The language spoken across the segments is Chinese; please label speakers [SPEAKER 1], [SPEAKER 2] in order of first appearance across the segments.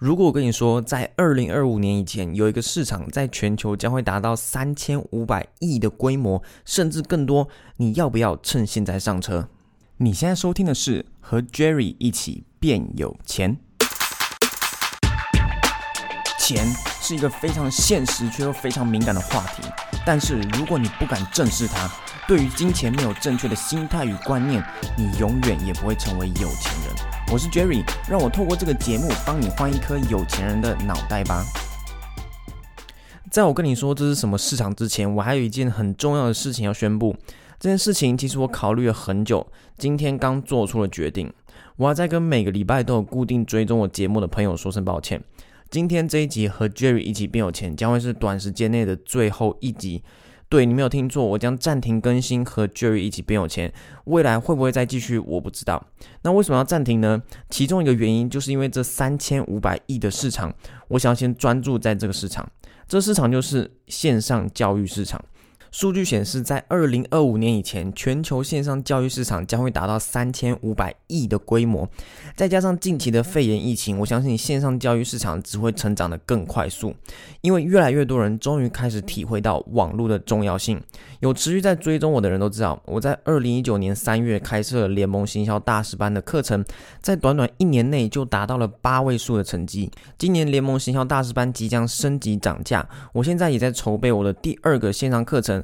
[SPEAKER 1] 如果我跟你说，在二零二五年以前，有一个市场在全球将会达到三千五百亿的规模，甚至更多，你要不要趁现在上车？你现在收听的是和 Jerry 一起变有钱。钱是一个非常现实却又非常敏感的话题，但是如果你不敢正视它，对于金钱没有正确的心态与观念，你永远也不会成为有钱人。我是 Jerry，让我透过这个节目帮你换一颗有钱人的脑袋吧。在我跟你说这是什么市场之前，我还有一件很重要的事情要宣布。这件事情其实我考虑了很久，今天刚做出了决定。我要再跟每个礼拜都有固定追踪我节目的朋友说声抱歉。今天这一集和 Jerry 一起变有钱，将会是短时间内的最后一集。对，你没有听错，我将暂停更新和 Jerry 一起变有钱。未来会不会再继续，我不知道。那为什么要暂停呢？其中一个原因就是因为这三千五百亿的市场，我想要先专注在这个市场。这市场就是线上教育市场。数据显示，在二零二五年以前，全球线上教育市场将会达到三千五百亿的规模。再加上近期的肺炎疫情，我相信线上教育市场只会成长得更快速，因为越来越多人终于开始体会到网络的重要性。有持续在追踪我的人都知道，我在二零一九年三月开设了联盟行销大师班的课程，在短短一年内就达到了八位数的成绩。今年联盟行销大师班即将升级涨价，我现在也在筹备我的第二个线上课程。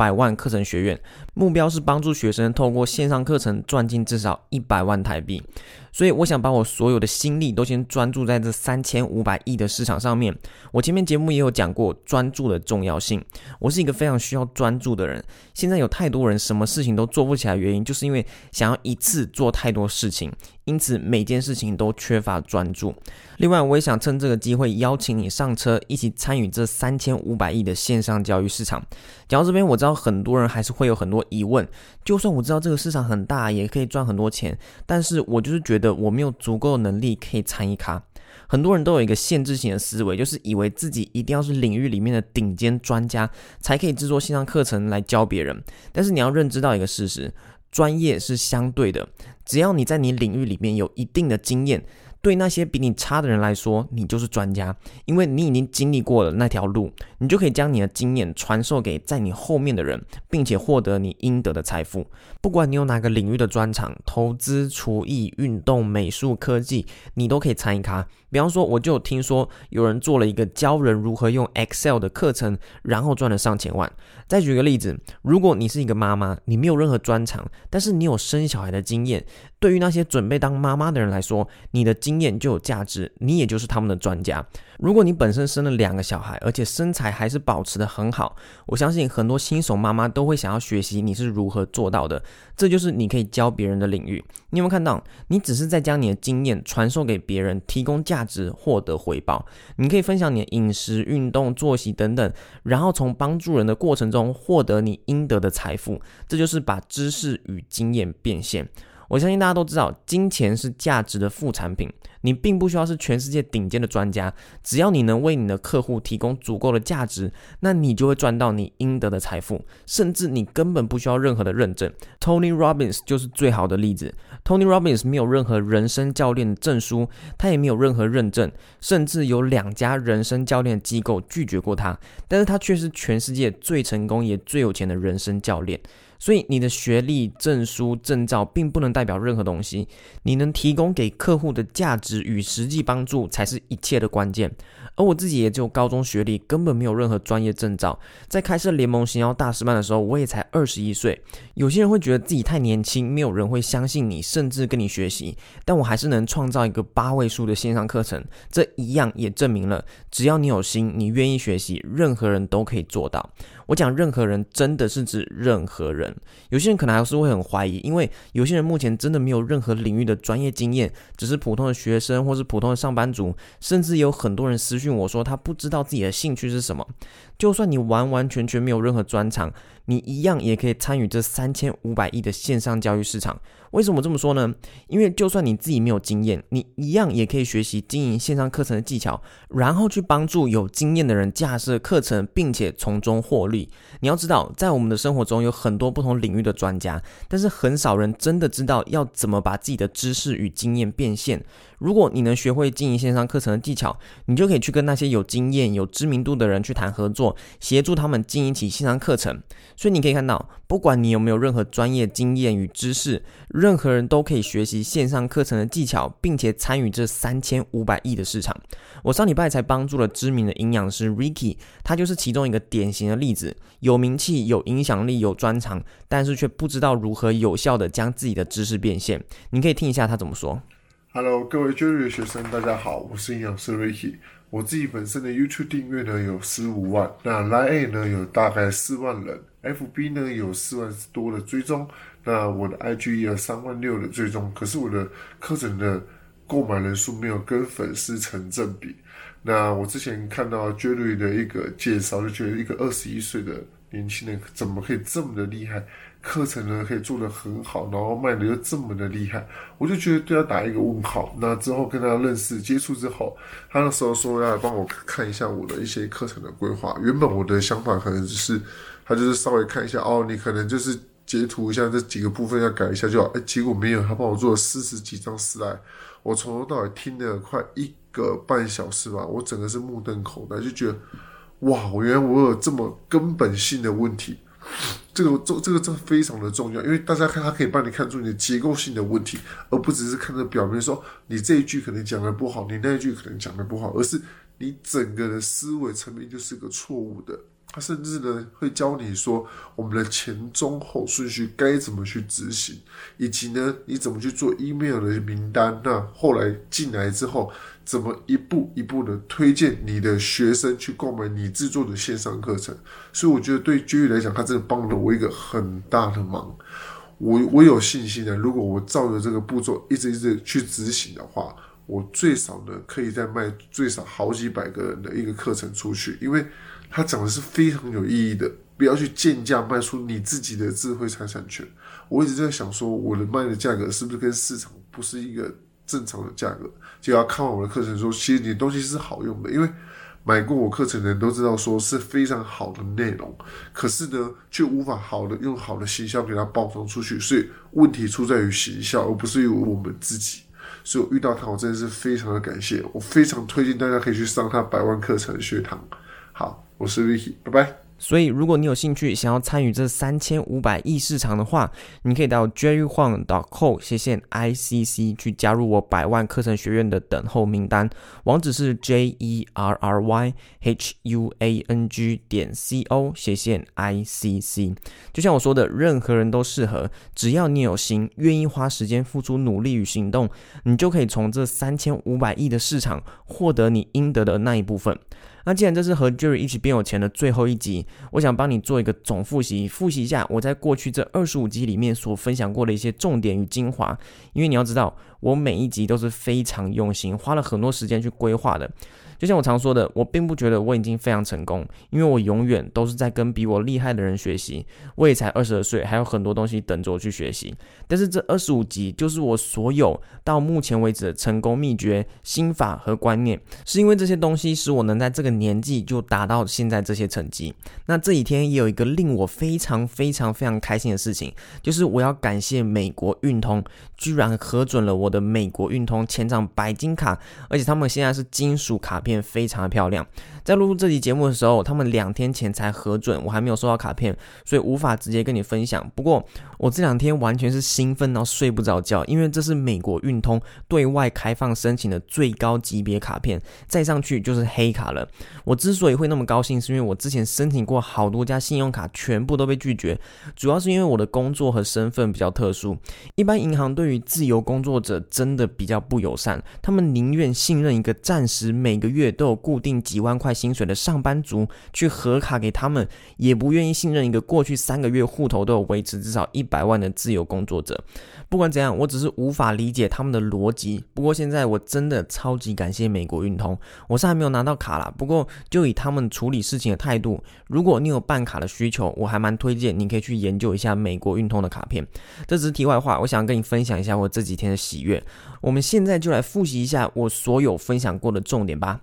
[SPEAKER 1] 百万课程学院，目标是帮助学生透过线上课程赚进至少一百万台币。所以我想把我所有的心力都先专注在这三千五百亿的市场上面。我前面节目也有讲过专注的重要性。我是一个非常需要专注的人。现在有太多人什么事情都做不起来，原因就是因为想要一次做太多事情，因此每件事情都缺乏专注。另外，我也想趁这个机会邀请你上车，一起参与这三千五百亿的线上教育市场。讲到这边，我知道很多人还是会有很多疑问。就算我知道这个市场很大，也可以赚很多钱，但是我就是觉得。我没有足够的能力可以参与卡，很多人都有一个限制性的思维，就是以为自己一定要是领域里面的顶尖专家，才可以制作线上课程来教别人。但是你要认知到一个事实，专业是相对的，只要你在你领域里面有一定的经验。对那些比你差的人来说，你就是专家，因为你已经经历过了那条路，你就可以将你的经验传授给在你后面的人，并且获得你应得的财富。不管你有哪个领域的专长，投资、厨艺、运动、美术、科技，你都可以参与它。比方说，我就听说有人做了一个教人如何用 Excel 的课程，然后赚了上千万。再举个例子，如果你是一个妈妈，你没有任何专长，但是你有生小孩的经验，对于那些准备当妈妈的人来说，你的经验就有价值，你也就是他们的专家。如果你本身生了两个小孩，而且身材还是保持得很好，我相信很多新手妈妈都会想要学习你是如何做到的。这就是你可以教别人的领域。你有没有看到？你只是在将你的经验传授给别人，提供价值，获得回报。你可以分享你的饮食、运动、作息等等，然后从帮助人的过程中获得你应得的财富。这就是把知识与经验变现。我相信大家都知道，金钱是价值的副产品。你并不需要是全世界顶尖的专家，只要你能为你的客户提供足够的价值，那你就会赚到你应得的财富，甚至你根本不需要任何的认证。Tony Robbins 就是最好的例子。Tony Robbins 没有任何人生教练证书，他也没有任何认证，甚至有两家人生教练机构拒绝过他，但是他却是全世界最成功也最有钱的人生教练。所以，你的学历、证书、证照并不能代表任何东西。你能提供给客户的价值与实际帮助，才是一切的关键。而我自己也只有高中学历，根本没有任何专业证照。在开设联盟行销大师班的时候，我也才二十一岁。有些人会觉得自己太年轻，没有人会相信你，甚至跟你学习。但我还是能创造一个八位数的线上课程，这一样也证明了，只要你有心，你愿意学习，任何人都可以做到。我讲任何人，真的是指任何人。有些人可能还是会很怀疑，因为有些人目前真的没有任何领域的专业经验，只是普通的学生或是普通的上班族，甚至有很多人私讯我说他不知道自己的兴趣是什么。就算你完完全全没有任何专长，你一样也可以参与这三千五百亿的线上教育市场。为什么这么说呢？因为就算你自己没有经验，你一样也可以学习经营线上课程的技巧，然后去帮助有经验的人架设课程，并且从中获利。你要知道，在我们的生活中有很多不同领域的专家，但是很少人真的知道要怎么把自己的知识与经验变现。如果你能学会经营线上课程的技巧，你就可以去跟那些有经验、有知名度的人去谈合作，协助他们经营起线上课程。所以你可以看到，不管你有没有任何专业经验与知识，任何人都可以学习线上课程的技巧，并且参与这三千五百亿的市场。我上礼拜才帮助了知名的营养师 Ricky，他就是其中一个典型的例子，有名气、有影响力、有专长，但是却不知道如何有效地将自己的知识变现。你可以听一下他怎么说。
[SPEAKER 2] Hello，各位 Jury 的学生，大家好，我是营养师 Ricky。我自己本身的 YouTube 订阅呢有十五万，那 Line 呢有大概四万人，FB 呢有四万多的追踪，那我的 IG 也有三万六的追踪。可是我的课程的购买人数没有跟粉丝成正比。那我之前看到 Jury 的一个介绍，就觉得一个二十一岁的年轻人怎么可以这么的厉害？课程呢可以做得很好，然后卖的又这么的厉害，我就觉得对他打一个问号。那之后跟他认识接触之后，他那时候说要来帮我看一下我的一些课程的规划。原本我的想法可能只是，他就是稍微看一下哦，你可能就是截图一下这几个部分要改一下就好。哎，结果没有，他帮我做了四十几张 slide，我从头到尾听了快一个半小时吧，我整个是目瞪口呆，就觉得哇，我原来我有这么根本性的问题。这个这这个真非常的重要，因为大家看它可以帮你看出你的结构性的问题，而不只是看着表面说你这一句可能讲的不好，你那一句可能讲的不好，而是你整个的思维层面就是个错误的。他甚至呢会教你说我们的前中后顺序该怎么去执行，以及呢你怎么去做 email 的名单，那后来进来之后。怎么一步一步的推荐你的学生去购买你制作的线上课程？所以我觉得对 j 宇来讲，他真的帮了我一个很大的忙。我我有信心的，如果我照着这个步骤一直一直去执行的话，我最少呢可以再卖最少好几百个人的一个课程出去，因为他讲的是非常有意义的。不要去贱价卖出你自己的智慧财产权。我一直在想说，我的卖的价格是不是跟市场不是一个？正常的价格，就要看完我的课程说，其实你的东西是好用的，因为买过我课程的人都知道，说是非常好的内容，可是呢，却无法好的用好的形象给它包装出去，所以问题出在于形象，而不是于我们自己。所以我遇到他，我真的是非常的感谢，我非常推荐大家可以去上他百万课程学堂。好，我是 Vicky，拜拜。
[SPEAKER 1] 所以，如果你有兴趣想要参与这三千五百亿市场的话，你可以到 jerryhuang.co 斜线 ICC 去加入我百万课程学院的等候名单，网址是 j e r r y h u a n g 点 c o 斜线 ICC。就像我说的，任何人都适合，只要你有心，愿意花时间付出努力与行动，你就可以从这三千五百亿的市场获得你应得的那一部分。那既然这是和 Jerry 一起变有钱的最后一集，我想帮你做一个总复习，复习一下我在过去这二十五集里面所分享过的一些重点与精华。因为你要知道，我每一集都是非常用心，花了很多时间去规划的。就像我常说的，我并不觉得我已经非常成功，因为我永远都是在跟比我厉害的人学习。我也才二十二岁，还有很多东西等着我去学习。但是这二十五集就是我所有到目前为止的成功秘诀、心法和观念，是因为这些东西使我能在这个年纪就达到现在这些成绩。那这几天也有一个令我非常非常非常开心的事情，就是我要感谢美国运通，居然核准了我的美国运通签帐白金卡，而且他们现在是金属卡片。非常的漂亮。在录录这期节目的时候，他们两天前才核准，我还没有收到卡片，所以无法直接跟你分享。不过我这两天完全是兴奋到睡不着觉，因为这是美国运通对外开放申请的最高级别卡片，再上去就是黑卡了。我之所以会那么高兴，是因为我之前申请过好多家信用卡，全部都被拒绝，主要是因为我的工作和身份比较特殊。一般银行对于自由工作者真的比较不友善，他们宁愿信任一个暂时每个月月都有固定几万块薪水的上班族去核卡给他们，也不愿意信任一个过去三个月户头都有维持至少一百万的自由工作者。不管怎样，我只是无法理解他们的逻辑。不过现在我真的超级感谢美国运通，我是还没有拿到卡啦。不过就以他们处理事情的态度，如果你有办卡的需求，我还蛮推荐你可以去研究一下美国运通的卡片。这只是题外话，我想跟你分享一下我这几天的喜悦。我们现在就来复习一下我所有分享过的重点吧。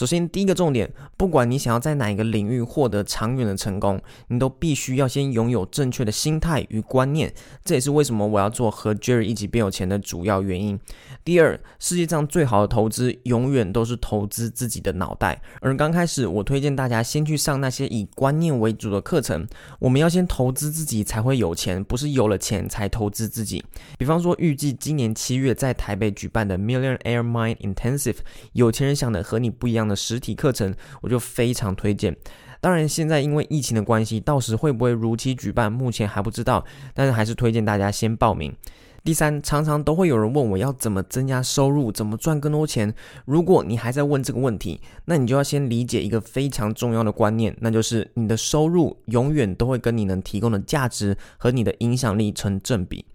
[SPEAKER 1] 首先，第一个重点，不管你想要在哪一个领域获得长远的成功，你都必须要先拥有正确的心态与观念。这也是为什么我要做和 Jerry 一起变有钱的主要原因。第二，世界上最好的投资永远都是投资自己的脑袋。而刚开始，我推荐大家先去上那些以观念为主的课程。我们要先投资自己才会有钱，不是有了钱才投资自己。比方说，预计今年七月在台北举办的 Millionaire Mind Intensive，有钱人想的和你不一样的实体课程，我就非常推荐。当然，现在因为疫情的关系，到时会不会如期举办，目前还不知道。但是还是推荐大家先报名。第三，常常都会有人问我要怎么增加收入，怎么赚更多钱。如果你还在问这个问题，那你就要先理解一个非常重要的观念，那就是你的收入永远都会跟你能提供的价值和你的影响力成正比。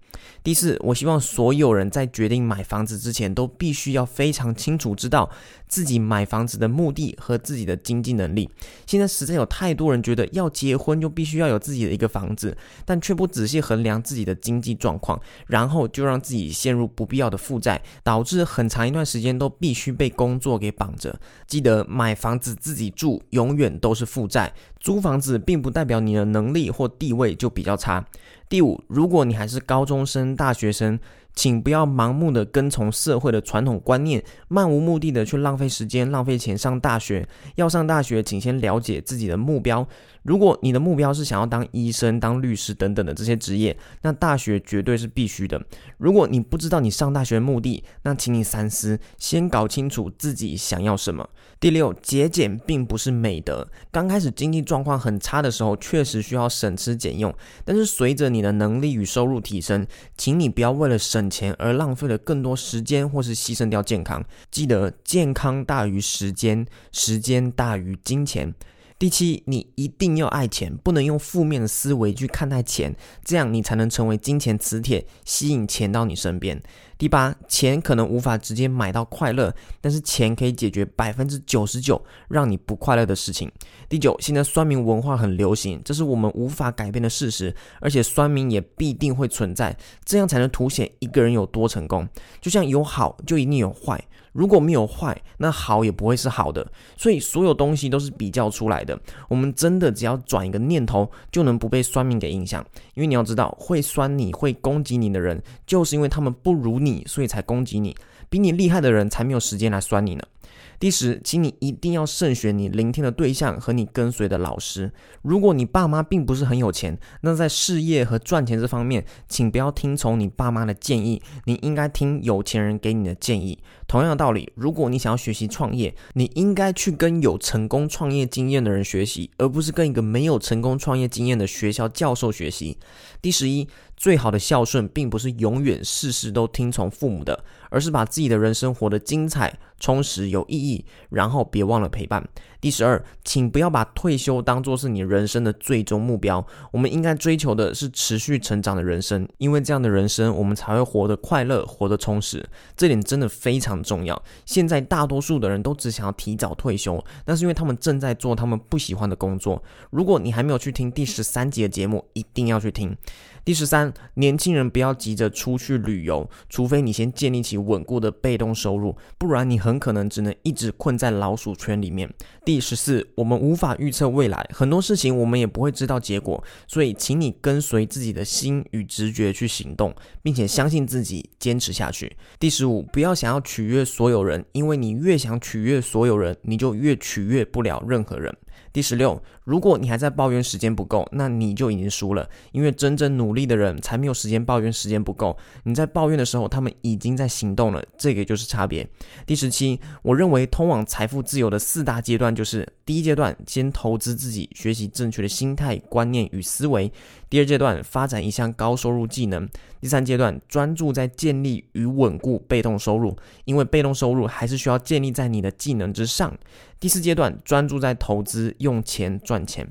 [SPEAKER 1] 第四，我希望所有人在决定买房子之前，都必须要非常清楚知道自己买房子的目的和自己的经济能力。现在实在有太多人觉得要结婚就必须要有自己的一个房子，但却不仔细衡量自己的经济状况，然后就让自己陷入不必要的负债，导致很长一段时间都必须被工作给绑着。记得买房子自己住永远都是负债，租房子并不代表你的能力或地位就比较差。第五，如果你还是高中生、大学生，请不要盲目的跟从社会的传统观念，漫无目的的去浪费时间、浪费钱上大学。要上大学，请先了解自己的目标。如果你的目标是想要当医生、当律师等等的这些职业，那大学绝对是必须的。如果你不知道你上大学的目的，那请你三思，先搞清楚自己想要什么。第六，节俭并不是美德。刚开始经济状况很差的时候，确实需要省吃俭用。但是随着你的能力与收入提升，请你不要为了省钱而浪费了更多时间，或是牺牲掉健康。记得健康大于时间，时间大于金钱。第七，你一定要爱钱，不能用负面的思维去看待钱，这样你才能成为金钱磁铁，吸引钱到你身边。第八，钱可能无法直接买到快乐，但是钱可以解决百分之九十九让你不快乐的事情。第九，现在酸民文化很流行，这是我们无法改变的事实，而且酸民也必定会存在，这样才能凸显一个人有多成功。就像有好就一定有坏。如果没有坏，那好也不会是好的。所以所有东西都是比较出来的。我们真的只要转一个念头，就能不被酸民给影响。因为你要知道，会酸你会攻击你的人，就是因为他们不如你，所以才攻击你。比你厉害的人才没有时间来酸你呢。第十，请你一定要慎选你聆听的对象和你跟随的老师。如果你爸妈并不是很有钱，那在事业和赚钱这方面，请不要听从你爸妈的建议，你应该听有钱人给你的建议。同样的道理，如果你想要学习创业，你应该去跟有成功创业经验的人学习，而不是跟一个没有成功创业经验的学校教授学习。第十一，最好的孝顺并不是永远事事都听从父母的，而是把自己的人生活得精彩、充实、有意义，然后别忘了陪伴。第十二，请不要把退休当作是你人生的最终目标。我们应该追求的是持续成长的人生，因为这样的人生，我们才会活得快乐、活得充实。这点真的非常重要。现在大多数的人都只想要提早退休，那是因为他们正在做他们不喜欢的工作。如果你还没有去听第十三集的节目，一定要去听。第十三，年轻人不要急着出去旅游，除非你先建立起稳固的被动收入，不然你很可能只能一直困在老鼠圈里面。第十四，我们无法预测未来，很多事情我们也不会知道结果，所以请你跟随自己的心与直觉去行动，并且相信自己，坚持下去。第十五，不要想要取悦所有人，因为你越想取悦所有人，你就越取悦不了任何人。第十六，如果你还在抱怨时间不够，那你就已经输了，因为真正努力的人才没有时间抱怨时间不够。你在抱怨的时候，他们已经在行动了，这个就是差别。第十七，我认为通往财富自由的四大阶段就是：第一阶段，先投资自己，学习正确的心态、观念与思维；第二阶段，发展一项高收入技能；第三阶段，专注在建立与稳固被动收入，因为被动收入还是需要建立在你的技能之上。第四阶段，专注在投资，用钱赚钱。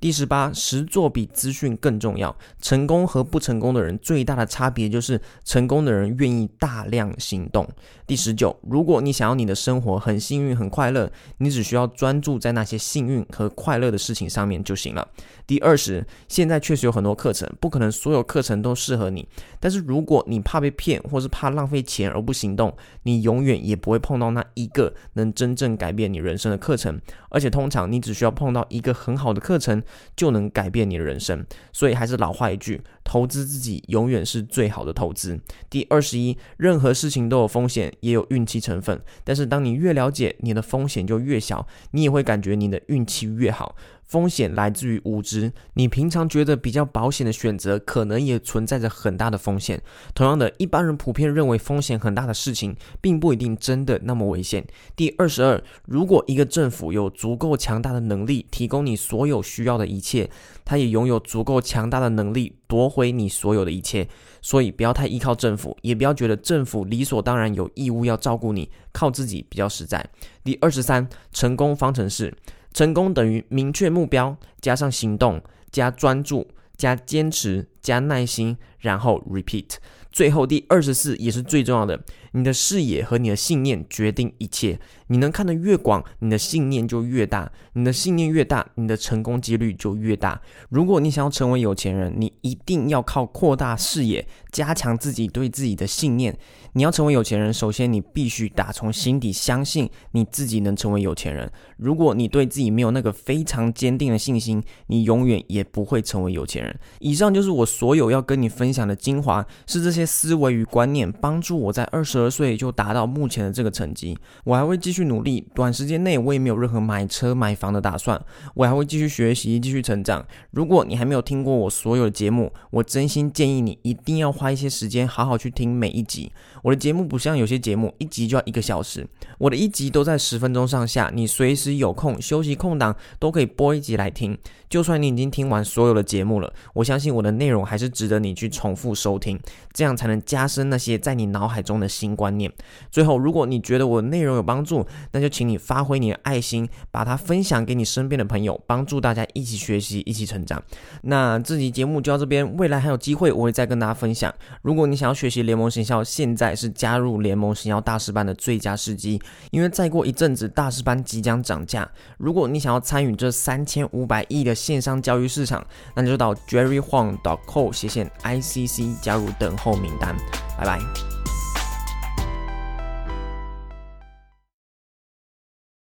[SPEAKER 1] 第十八，实作比资讯更重要。成功和不成功的人最大的差别就是，成功的人愿意大量行动。第十九，如果你想要你的生活很幸运、很快乐，你只需要专注在那些幸运和快乐的事情上面就行了。第二十，现在确实有很多课程，不可能所有课程都适合你。但是如果你怕被骗，或是怕浪费钱而不行动，你永远也不会碰到那一个能真正改变你人生的课程。而且通常你只需要碰到一个很好的课程，就能改变你的人生。所以还是老话一句，投资自己永远是最好的投资。第二十一，任何事情都有风险，也有运气成分。但是当你越了解，你的风险就越小，你也会感觉你的运气越好。风险来自于无知，你平常觉得比较保险的选择，可能也存在着很大的风险。同样的，一般人普遍认为风险很大的事情，并不一定真的那么危险。第二十二，如果一个政府有足够强大的能力提供你所有需要的一切，他也拥有足够强大的能力夺回你所有的一切。所以不要太依靠政府，也不要觉得政府理所当然有义务要照顾你，靠自己比较实在。第二十三，成功方程式。成功等于明确目标，加上行动，加专注，加坚持，加耐心，然后 repeat。最后第二十四也是最重要的，你的视野和你的信念决定一切。你能看得越广，你的信念就越大。你的信念越大，你的成功几率就越大。如果你想要成为有钱人，你一定要靠扩大视野，加强自己对自己的信念。你要成为有钱人，首先你必须打从心底相信你自己能成为有钱人。如果你对自己没有那个非常坚定的信心，你永远也不会成为有钱人。以上就是我所有要跟你分享的精华，是这些思维与观念帮助我在二十二岁就达到目前的这个成绩。我还会继续努力，短时间内我也没有任何买车买房的打算。我还会继续学习，继续成长。如果你还没有听过我所有的节目，我真心建议你一定要花一些时间好好去听每一集。我的节目不像有些节目一集就要一个小时，我的一集都在十分钟上下，你随时有空休息空档都可以播一集来听。就算你已经听完所有的节目了，我相信我的内容还是值得你去重复收听，这样才能加深那些在你脑海中的新观念。最后，如果你觉得我的内容有帮助，那就请你发挥你的爱心，把它分享给你身边的朋友，帮助大家一起学习，一起成长。那这集节目就到这边，未来还有机会我会再跟大家分享。如果你想要学习联盟行销，现在是加入联盟行销大师班的最佳时机，因为再过一阵子大师班即将涨价。如果你想要参与这三千五百亿的线上教育市场，那就到 Jerry Huang.com 后斜线 icc 加入等候名单。拜拜。